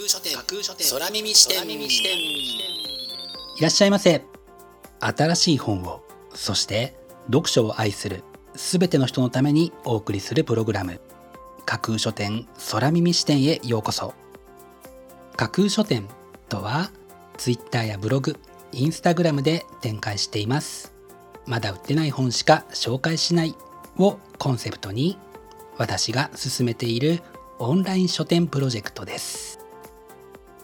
架空書店。架空書店。空耳視点。いらっしゃいませ。新しい本をそして読書を愛するすべての人のためにお送りするプログラム。架空書店空耳視点へようこそ。架空書店とは Twitter やブログインスタグラムで展開しています。まだ売ってない本しか紹介しないをコンセプトに私が進めているオンライン書店プロジェクトです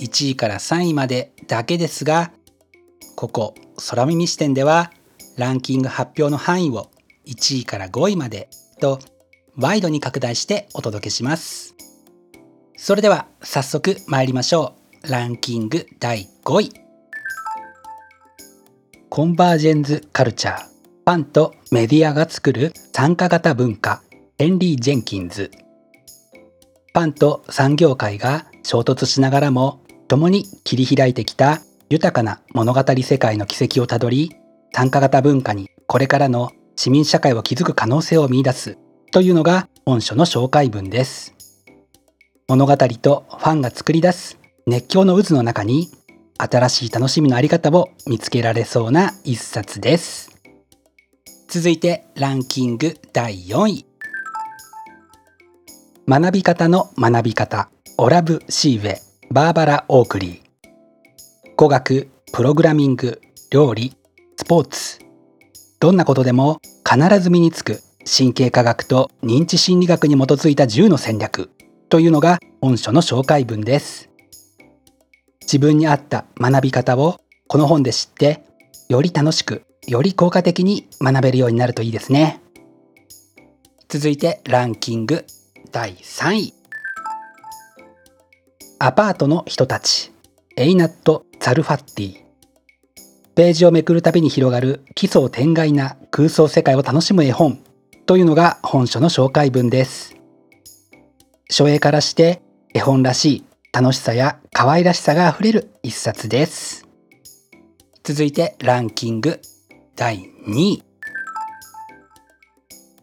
1位から3位までだけですがここ空耳視点ではランキング発表の範囲を1位から5位までとワイドに拡大してお届けします。それでは早速参りましょう。ランキング第5位。コンバージェンズカルチャー。ファンとメディアが作る参加型文化。ヘンリー・ジェンキンズ。パンと産業界が衝突しながらも共に切り開いてきた豊かな物語世界の軌跡をたどり参加型文化にこれからの市民社会を築く可能性を見出すというのが本書の紹介文です。物語とファンが作り出す熱狂の渦の中に新しい楽しみのあり方を見つけられそうな一冊です。続いてランキング第4位。学び方の学び方オラブ・シーウェバーバラ・オークリー。語学プログラミング料理スポーツ。どんなことでも必ず身につく神経科学と認知心理学に基づいた10の戦略というのが本書の紹介文です。自分に合った学び方をこの本で知ってより楽しくより効果的に学べるようになるといいですね。続いてランキング第3位。アパートの人たち。エイナット・ザルファッティ。ページをめくるたびに広がる奇想天外な空想世界を楽しむ絵本。というのが本書の紹介文です。書影からして絵本らしい楽しさや可愛らしさがあふれる一冊です。続いてランキング。第2位。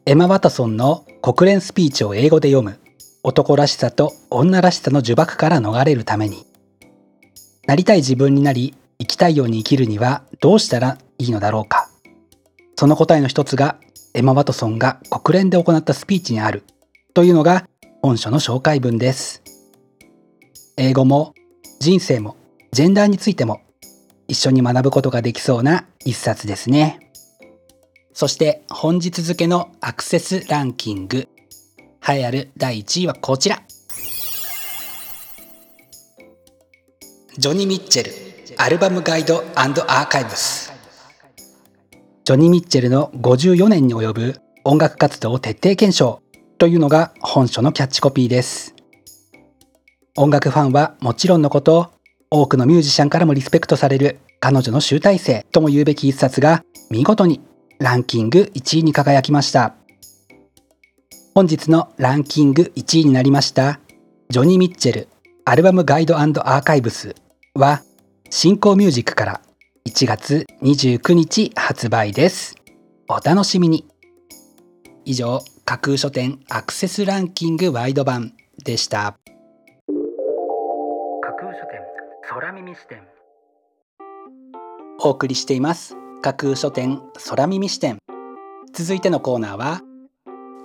エマ・ワトソンの国連スピーチを英語で読む。男らしさと女らしさの呪縛から逃れるために。なりたい自分になり生きたいように生きるにはどうしたらいいのだろうか。その答えの一つがエマ・ワトソンが国連で行ったスピーチにある。というのが本書の紹介文です。英語も人生もジェンダーについても一緒に学ぶことができそうな一冊ですね。そして本日付のアクセスランキング。栄えある第1位はこちら。ジョニー・ミッチェルアルバムガイドアーカイブス。ジョニー・ミッチェルの54年に及ぶ音楽活動を徹底検証というのが本書のキャッチコピーです。音楽ファンはもちろんのこと多くのミュージシャンからもリスペクトされる彼女の集大成とも言うべき一冊が見事にランキング1位に輝きました。本日のランキング1位になりましたジョニー・ミッチェルアルバムガイドアーカイブスは新興ミュージックから1月29日発売です。お楽しみに。以上架空書店アクセスランキングワイド版でした。架空書店空耳視点。お送りしています。架空書店空耳視点。続いてのコーナーは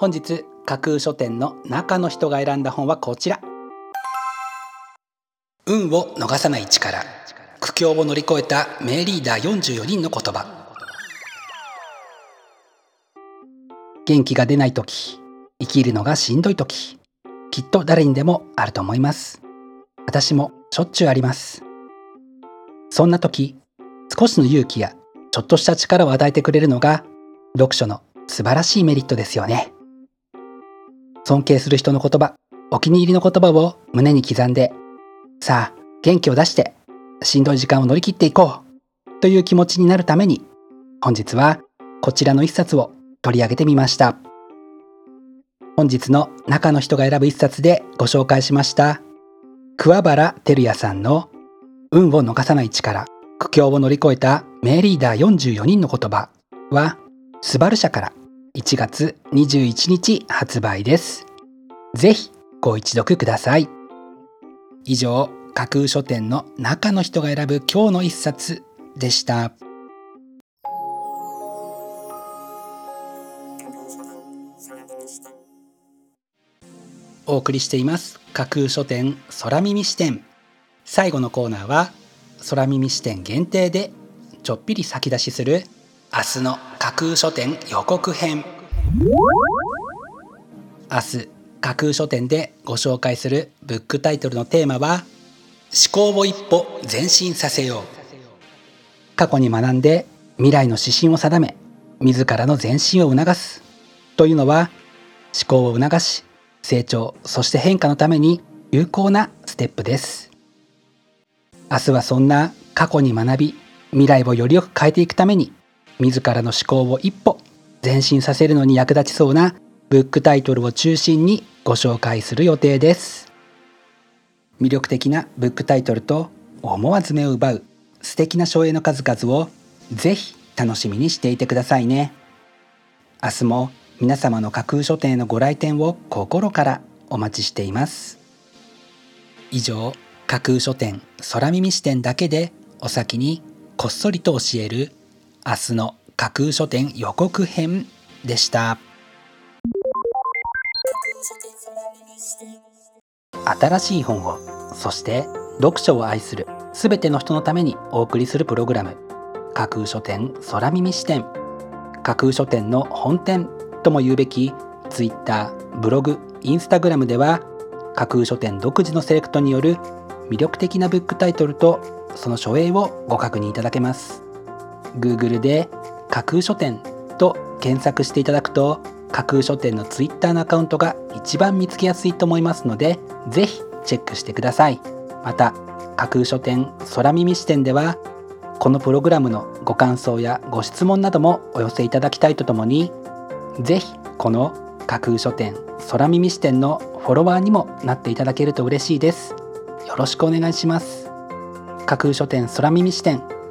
本日架空書店の中の人が選んだ本はこちら。運を逃さない力。苦境を乗り越えた名リーダー44人の言葉。元気が出ない時。生きるのがしんどい時。きっと誰にでもあると思います。私もしょっちゅうあります。そんな時少しの勇気やちょっとした力を与えてくれるのが読書の素晴らしいメリットですよね。尊敬する人の言葉お気に入りの言葉を胸に刻んでさあ元気を出してしんどい時間を乗り切っていこうという気持ちになるために本日はこちらの一冊を取り上げてみました。本日の中の人が選ぶ一冊でご紹介しました桑原照也さんの運を逃さない力苦境を乗り越えた名リーダー44人の言葉はスバル社から1月21日発売です。ぜひご一読ください。以上架空書店の中の人が選ぶ今日の一冊でした。お送りしています。架空書店空耳視点。最後のコーナーは空耳視点限定でちょっぴり先出しする明日の架空書店予告編。明日架空書店でご紹介するブックタイトルのテーマは思考を一歩前進させよう。過去に学んで未来の指針を定め自らの前進を促す。というのは思考を促し成長そして変化のために有効なステップです。明日はそんな過去に学び未来をよりよく変えていくために自らの思考を一歩前進させるのに役立ちそうなブックタイトルを中心にご紹介する予定です。魅力的なブックタイトルと思わず目を奪う素敵な書影の数々をぜひ楽しみにしていてくださいね。明日も皆様の架空書店へのご来店を心からお待ちしています。以上架空書店空耳視点だけでお先にこっそりと教える明日の架空書店予告編でした。新しい本をそして読書を愛するすべての人のためにお送りするプログラム。架空書店空耳視点。架空書店の本店とも言うべき Twitter、ブログ、インスタグラムでは架空書店独自のセレクトによる魅力的なブックタイトルとその書影をご確認いただけます。Google で架空書店と検索していただくと架空書店の Twitter のアカウントが一番見つけやすいと思いますのでぜひチェックしてください。また架空書店空耳視点ではこのプログラムのご感想やご質問などもお寄せいただきたいとともにぜひこの架空書店空耳視点のフォロワーにもなっていただけると嬉しいです。よろしくお願いします。架空書店空耳視点